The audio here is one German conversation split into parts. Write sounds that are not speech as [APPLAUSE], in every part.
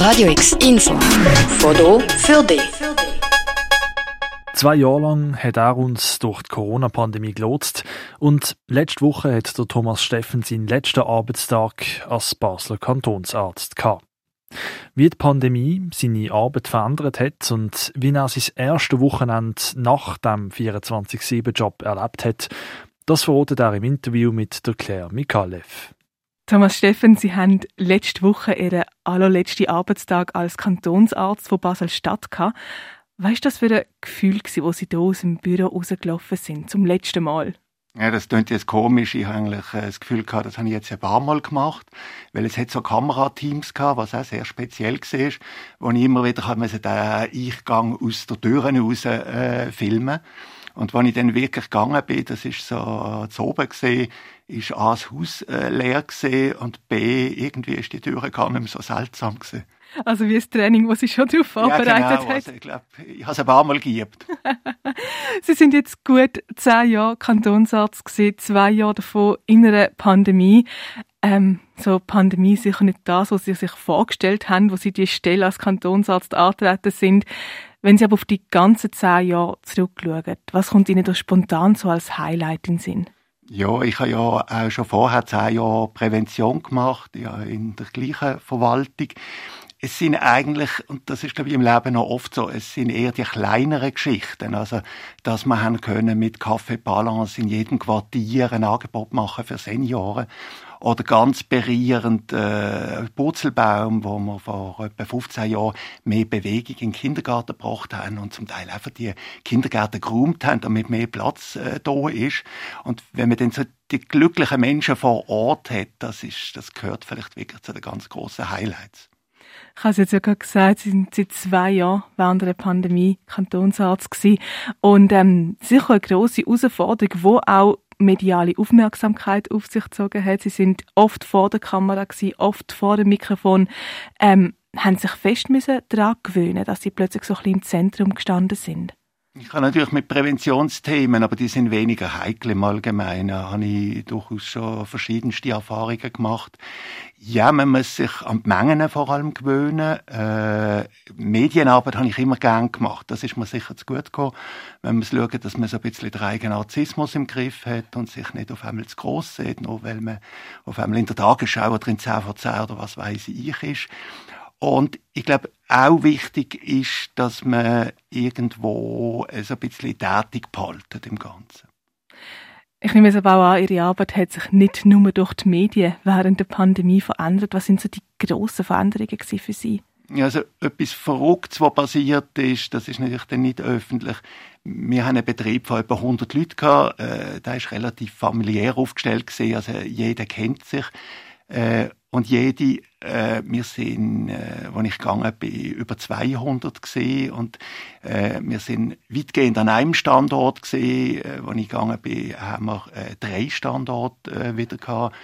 Radio X Info. Foto für dich. Zwei Jahre lang hat er uns durch die Corona-Pandemie gelotst und letzte Woche hat der Thomas Steffen seinen letzten Arbeitstag als Basler Kantonsarzt gehabt. Wie die Pandemie seine Arbeit verändert hat und wie er sein erstes Wochenende nach dem 24-7-Job erlebt hat, das verratet er im Interview mit der Claire Mikalev. Thomas Steffen, Sie haben letzte Woche Ihren allerletzten Arbeitstag als Kantonsarzt von Basel-Stadt gehabt. Was war das für ein Gefühl, wo Sie hier aus dem Büro rausgelaufen sind, zum letzten Mal? Ja, das klingt jetzt komisch. Ich habe eigentlich äh, das Gefühl gehabt, das habe ich jetzt ein paar Mal gemacht, weil es hat so Kamerateams gehabt, was auch sehr speziell war, wo ich immer wieder den Eingang aus der Tür raus äh, filmen und wenn ich dann wirklich gegangen bin, das ist so zu oben gesehen, ist A, das Haus äh, leer gesehen und B, irgendwie ist die Tür gar nicht mehr so seltsam gesehen. Also wie das Training, das Sie schon darauf vorbereitet ja, genau, hat. Also ich glaube, ich habe es ein paar Mal geübt. [LAUGHS] Sie sind jetzt gut zehn Jahre Kantonsarzt gewesen, zwei Jahre davon in einer Pandemie. Ähm, so Pandemie sicher nicht das, was Sie sich vorgestellt haben, wo Sie die Stelle als Kantonsarzt antreten sind. Wenn Sie aber auf die ganzen zehn Jahre zurückschauen, was kommt Ihnen da spontan so als Highlight in den Sinn? Ja, ich habe ja auch schon vorher zehn Jahre Prävention gemacht, ja, in der gleichen Verwaltung. Es sind eigentlich, und das ist glaube ich im Leben noch oft so, es sind eher die kleineren Geschichten. Also, dass man haben können mit Café Balance in jedem Quartier ein Angebot machen für Senioren oder ganz berührend äh, Purzelbaum, wo wir vor etwa 15 Jahren mehr Bewegung in den Kindergarten gebracht haben und zum Teil einfach die Kindergärten geräumt haben, damit mehr Platz äh, da ist. Und wenn man dann so die glücklichen Menschen vor Ort hat, das ist, das gehört vielleicht wirklich zu den ganz großen Highlights. Ich habe es jetzt ja gerade gesagt, Sie sind seit zwei Jahren während der Pandemie Kantonsarzt gewesen. Und ähm, sicher eine grosse Herausforderung, wo auch mediale Aufmerksamkeit auf sich gezogen hat. Sie sind oft vor der Kamera gewesen, oft vor dem Mikrofon. Ähm, haben sich fest müssen daran gewöhnen, dass sie plötzlich so ein bisschen im Zentrum gestanden sind. Ich habe natürlich mit Präventionsthemen, aber die sind weniger heikel im Allgemeinen. Habe ich durchaus schon verschiedenste Erfahrungen gemacht. Ja, man muss sich an die Mengen vor allem gewöhnen. Äh, Medienarbeit habe ich immer gern gemacht. Das ist mir sicher zu gut gekommen. Man muss schauen, dass man so ein bisschen den eigenen Narzissmus im Griff hat und sich nicht auf einmal zu gross sieht, nur weil man auf einmal in der Tagesschau oder in 10 vor 10 oder was weiß ich ist. Und ich glaube, auch wichtig ist, dass man irgendwo so ein bisschen tätig behalten im Ganzen. Ich nehme es aber auch an, Ihre Arbeit hat sich nicht nur durch die Medien während der Pandemie verändert. Was sind so die grossen Veränderungen für Sie? Ja, also etwas Verrücktes, was passiert ist, das ist natürlich dann nicht öffentlich. Wir haben einen Betrieb von etwa 100 Leuten gehabt. Äh, der ist relativ familiär aufgestellt gewesen, also jeder kennt sich. Äh, und jede, äh, wir sind, äh, als ich gegangen bin, über 200 gesehen und äh, wir sind weitgehend an einem Standort gesehen. Äh, als ich gegangen bin, haben wir äh, drei Standorte äh, wieder gehabt.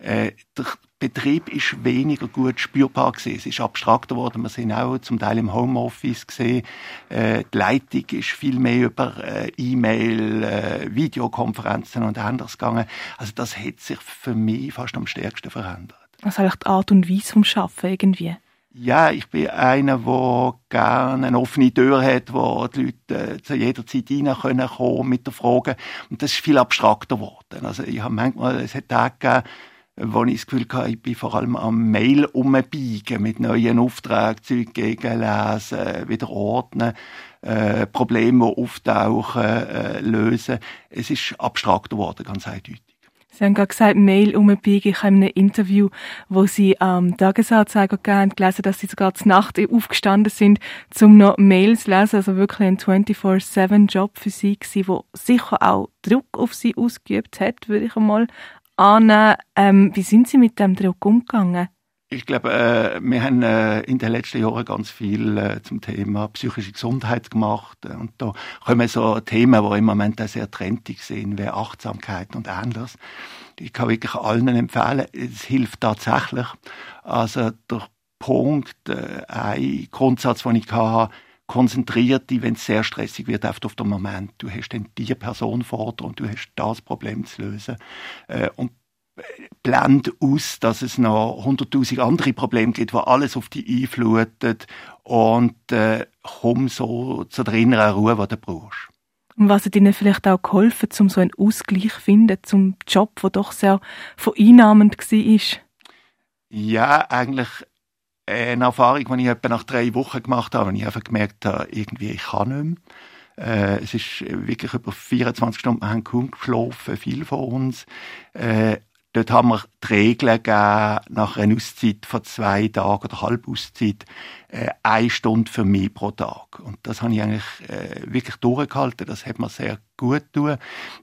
Äh, der Betrieb ist weniger gut spürbar gewesen. Es ist abstrakter geworden. Wir sind auch zum Teil im Homeoffice gesehen. Äh, die Leitung ist viel mehr über äh, E-Mail, äh, Videokonferenzen und anderes gegangen. Also das hat sich für mich fast am stärksten verändert. Also eigentlich die Art und Weise vom Schaffen irgendwie. Ja, ich bin einer, der gerne eine offene Tür hat, wo die Leute äh, zu jeder Zeit rein können mit der Frage. Und das ist viel abstrakter geworden. Also ich habe manchmal, es hat Tage gegeben, wo ich das Gefühl hatte, ich bin vor allem am Mail umbiegen mit neuen Aufträgen, Zeug gegenlesen, wieder ordnen, äh, Probleme, die auftauchen, äh, lösen. Es ist abstrakter geworden, ganz eindeutig. Sie haben gerade gesagt, Mail umbiegen. Ich habe in einem Interview, wo Sie am Tagesanzeiger gegeben gelesen, dass Sie sogar zur Nacht aufgestanden sind, um noch Mails zu lesen. Also wirklich ein 24-7-Job für Sie gewesen, der sicher auch Druck auf Sie ausgeübt hat, würde ich einmal annehmen. Ähm, wie sind Sie mit dem Druck umgegangen? Ich glaube, äh, wir haben äh, in den letzten Jahren ganz viel äh, zum Thema psychische Gesundheit gemacht. Und da kommen so Themen, die im Moment auch sehr trendig sind, wie Achtsamkeit und ähnliches. Ich kann wirklich allen empfehlen, es hilft tatsächlich. Also der Punkt, äh, ein Grundsatz, den ich hatte, konzentriert dich, wenn es sehr stressig wird, auf den Moment. Du hast dann die Person vor dir und du hast das Problem zu lösen. Äh, und blend aus, dass es noch hunderttausend andere Probleme gibt, wo alles auf die einflutet und äh, komm so zu der inneren Ruhe, die du brauchst. Und was hat Ihnen vielleicht auch geholfen, um so einen Ausgleich zu finden zum Job, der doch sehr vereinnahmend war? Ja, eigentlich eine Erfahrung, die ich etwa nach drei Wochen gemacht habe, wenn ich einfach gemerkt habe, irgendwie, ich kann nicht mehr. Äh, es ist wirklich über 24 Stunden, wir haben kaum geschlafen, viele von uns. Äh, dort haben wir die Regeln gegeben, nach einer Auszeit von zwei Tagen oder Halbauszeit, äh, eine Stunde für mich pro Tag. Und das habe ich eigentlich äh, wirklich durchgehalten. Das hat mir sehr gut getan.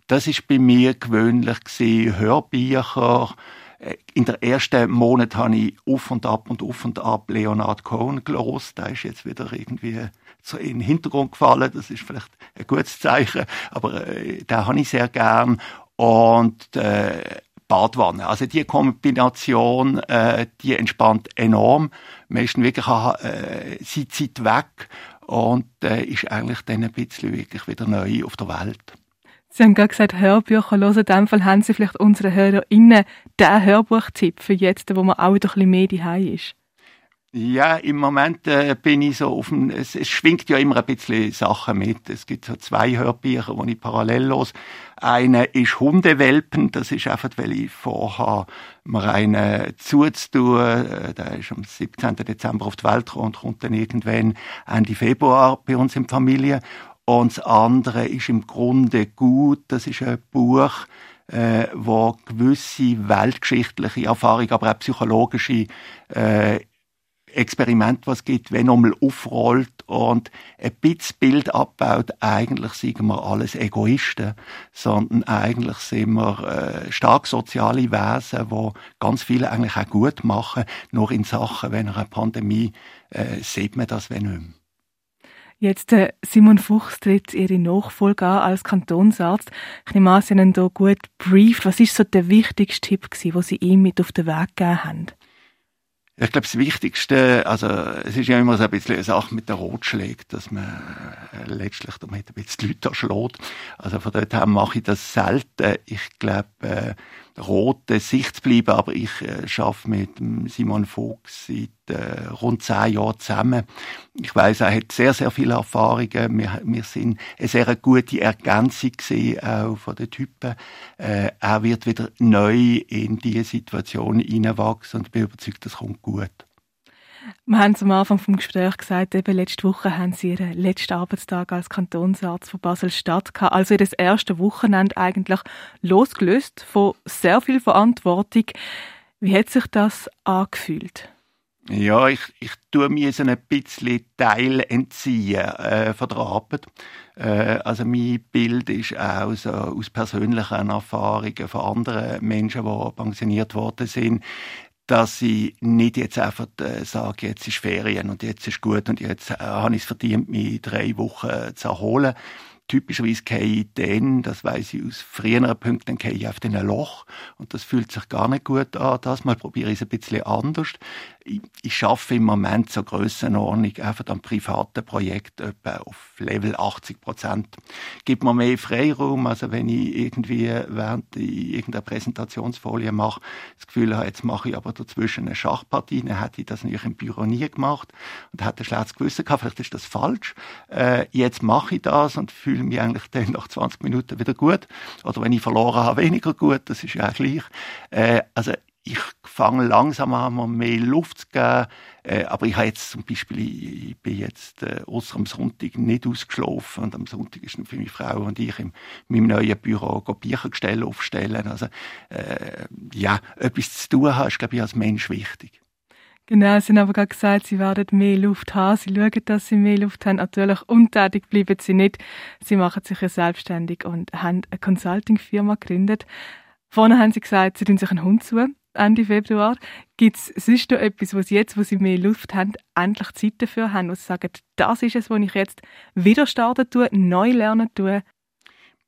Das ist bei mir gewöhnlich gewesen, Hörbücher, äh, in der ersten Monat habe ich auf und ab und auf und ab Leonard Cohen gelost. Da ist jetzt wieder irgendwie so in den Hintergrund gefallen. Das ist vielleicht ein gutes Zeichen, aber äh, da habe ich sehr gern. Und äh, Badwanne. Also die Kombination, äh, die entspannt enorm. Man ist wirklich äh, seine Zeit weg und äh, ist eigentlich dann ein bisschen wirklich wieder neu auf der Welt. Sie haben gerade gesagt, Hörbücher hören. In dem Fall haben Sie vielleicht unseren HörerInnen den Hörbuchtipp für jetzt, wo man auch wieder ein bisschen mehr daheim ist. Ja, im Moment äh, bin ich so auf dem, es, es schwingt ja immer ein bisschen Sachen mit. Es gibt so zwei Hörbücher, die ich parallel los. Eine ist Hundewelpen, das ist einfach, weil ich vorhabe, mir einen zuzutun. Äh, der ist am 17. Dezember auf die Welt gekommen und kommt dann irgendwann Ende Februar bei uns in die Familie. Und das andere ist im Grunde gut. Das ist ein Buch, äh, wo gewisse weltgeschichtliche Erfahrung, aber auch psychologische äh, Experiment, was gibt, wenn nochmal aufrollt und ein bisschen Bild abbaut, eigentlich sind wir alles Egoisten, sondern eigentlich sind wir äh, stark soziale Wesen, wo ganz viele eigentlich auch gut machen, nur in Sachen, wenn eine Pandemie, äh, sieht man das wenn nicht mehr. Jetzt äh, Simon Fuchs tritt Ihre Nachfolge an als Kantonsarzt. Ich nehme an, Sie haben hier gut brieft. Was ist so der wichtigste Tipp gewesen, den Sie ihm mit auf den Weg gegeben haben? Ich glaube, das Wichtigste, also es ist ja immer so ein bisschen eine Sache mit der Rotschläge, dass man äh, letztlich damit ein bisschen die Leute erschlägt. Also von dort her mache ich das selten. Ich glaube, äh, rote Sicht bleiben, aber ich äh, arbeite mit Simon Fuchs seit äh, rund zehn Jahren zusammen. Ich weiß, er hat sehr, sehr viele Erfahrungen. Wir, wir sind eine sehr gute Ergänzung gesehen, auch von den Typen. Äh, er wird wieder neu in diese Situation hineinwachsen und ich bin überzeugt, das kommt gut. Wir haben am Anfang vom Gespräch gesagt, eben letzte Woche haben Sie Ihren letzten Arbeitstag als Kantonsarzt von Basel-Stadt gehabt. Also Ihr erste Wochenende eigentlich losgelöst von sehr viel Verantwortung. Wie hat sich das angefühlt? Ja, ich, ich tue mir so ein bisschen Teil entziehen äh, von der Arbeit. Äh, also mein Bild ist auch so aus persönlichen Erfahrungen von anderen Menschen, die pensioniert worden sind, dass ich nicht jetzt einfach äh, sage, jetzt ist Ferien und jetzt ist gut und jetzt äh, habe ich es verdient, mich drei Wochen zu erholen, typischerweise gehe ich dann, das weiß ich aus früheren Punkten, gehe ich auf ein Loch und das fühlt sich gar nicht gut an. Das mal probiere ich es ein bisschen anders. Ich, ich schaffe im Moment so Grössenordnung einfach am privaten Projekt etwa auf Level 80 Prozent. Gibt mir mehr Freiraum, also wenn ich irgendwie während ich irgendeine Präsentationsfolie mache, das Gefühl habe, jetzt mache ich aber dazwischen eine Schachpartie, dann hätte ich das natürlich im Büro nie gemacht und hätte ein schlechtes Gewissen gehabt, vielleicht ist das falsch. Äh, jetzt mache ich das und fühle fühle mich eigentlich dann nach 20 Minuten wieder gut. Oder wenn ich verloren habe, weniger gut. Das ist ja auch gleich. Äh, also ich fange langsam an, mir mehr Luft zu geben. Äh, aber ich habe jetzt zum Beispiel, ich, bin jetzt äh, außer am Sonntag nicht ausgeschlafen. Und am Sonntag ist für meine Frau und ich in meinem neuen Büro Büchergestelle aufstellen. Also äh, ja, etwas zu tun haben, ist, glaube ich, als Mensch wichtig. Genau, sie haben aber gerade gesagt, sie werden mehr Luft haben. Sie schauen, dass sie mehr Luft haben. Natürlich untätig bleiben sie nicht. Sie machen sich ja selbstständig und haben eine Consulting-Firma gegründet. Vorne haben sie gesagt, sie tun sich einen Hund zu, Ende Februar. Gibt es sonst noch etwas, was jetzt, wo sie mehr Luft haben, endlich Zeit dafür haben, wo sie sagen, das ist es, was ich jetzt wieder starten tue, neu lernen tue?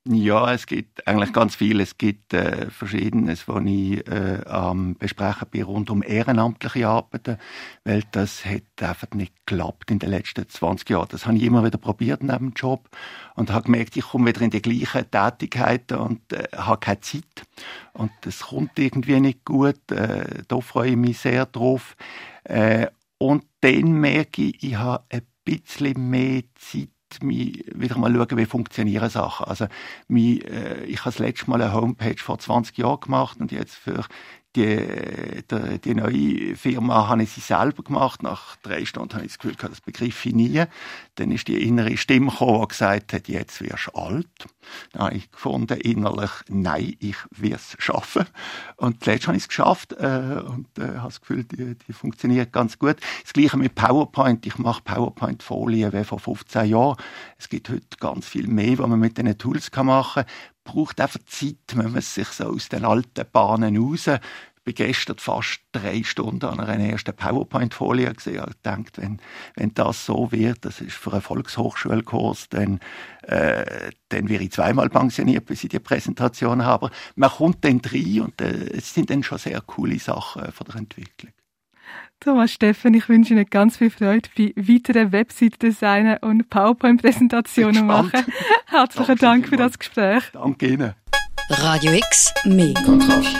Ja, es gibt eigentlich ganz viel. Es gibt äh, Verschiedenes, was ich äh, am Besprechen bin rund um ehrenamtliche Arbeiten, weil das hat einfach nicht geklappt in den letzten 20 Jahren. Das habe ich immer wieder probiert neben dem Job und habe gemerkt, ich komme wieder in die gleichen Tätigkeiten und äh, habe keine Zeit. Und das kommt irgendwie nicht gut. Äh, da freue ich mich sehr drauf. Äh, und dann merke ich, ich habe ein bisschen mehr Zeit mich wieder mal schauen, wie funktionieren Sachen. Also, mich, äh, ich habe das letzte Mal eine Homepage vor 20 Jahren gemacht und jetzt für die, die, die neue Firma habe ich sie selber gemacht. Nach drei Stunden habe ich das Gefühl gehabt, das begriff ich nie. Dann ist die innere Stimme gekommen, die gesagt hat, jetzt wirst du alt. Dann habe ich gefunden, innerlich, nein, ich werde es schaffen. Und zuletzt habe ich es geschafft äh, und äh, habe das Gefühl, die, die funktioniert ganz gut. Das Gleiche mit PowerPoint. Ich mache PowerPoint-Folien wie vor 15 Jahren. Es gibt heute ganz viel mehr, was man mit diesen Tools machen kann braucht einfach Zeit, wenn man sich so aus den alten Bahnen raus bin gestern fast drei Stunden an einer ersten PowerPoint-Folie gesehen und denkt, wenn, wenn das so wird, das ist für einen Volkshochschulkurs, dann, äh, dann wäre ich zweimal pensioniert, bis ich die Präsentation habe. Man kommt dann rein und äh, es sind dann schon sehr coole Sachen von der Entwicklung. Thomas Steffen, ich wünsche Ihnen ganz viel Freude bei weiteren Website-Designen und PowerPoint-Präsentationen machen. Herzlichen Dank für das Gespräch. Danke Ihnen. Radio X, mehr Kontrast.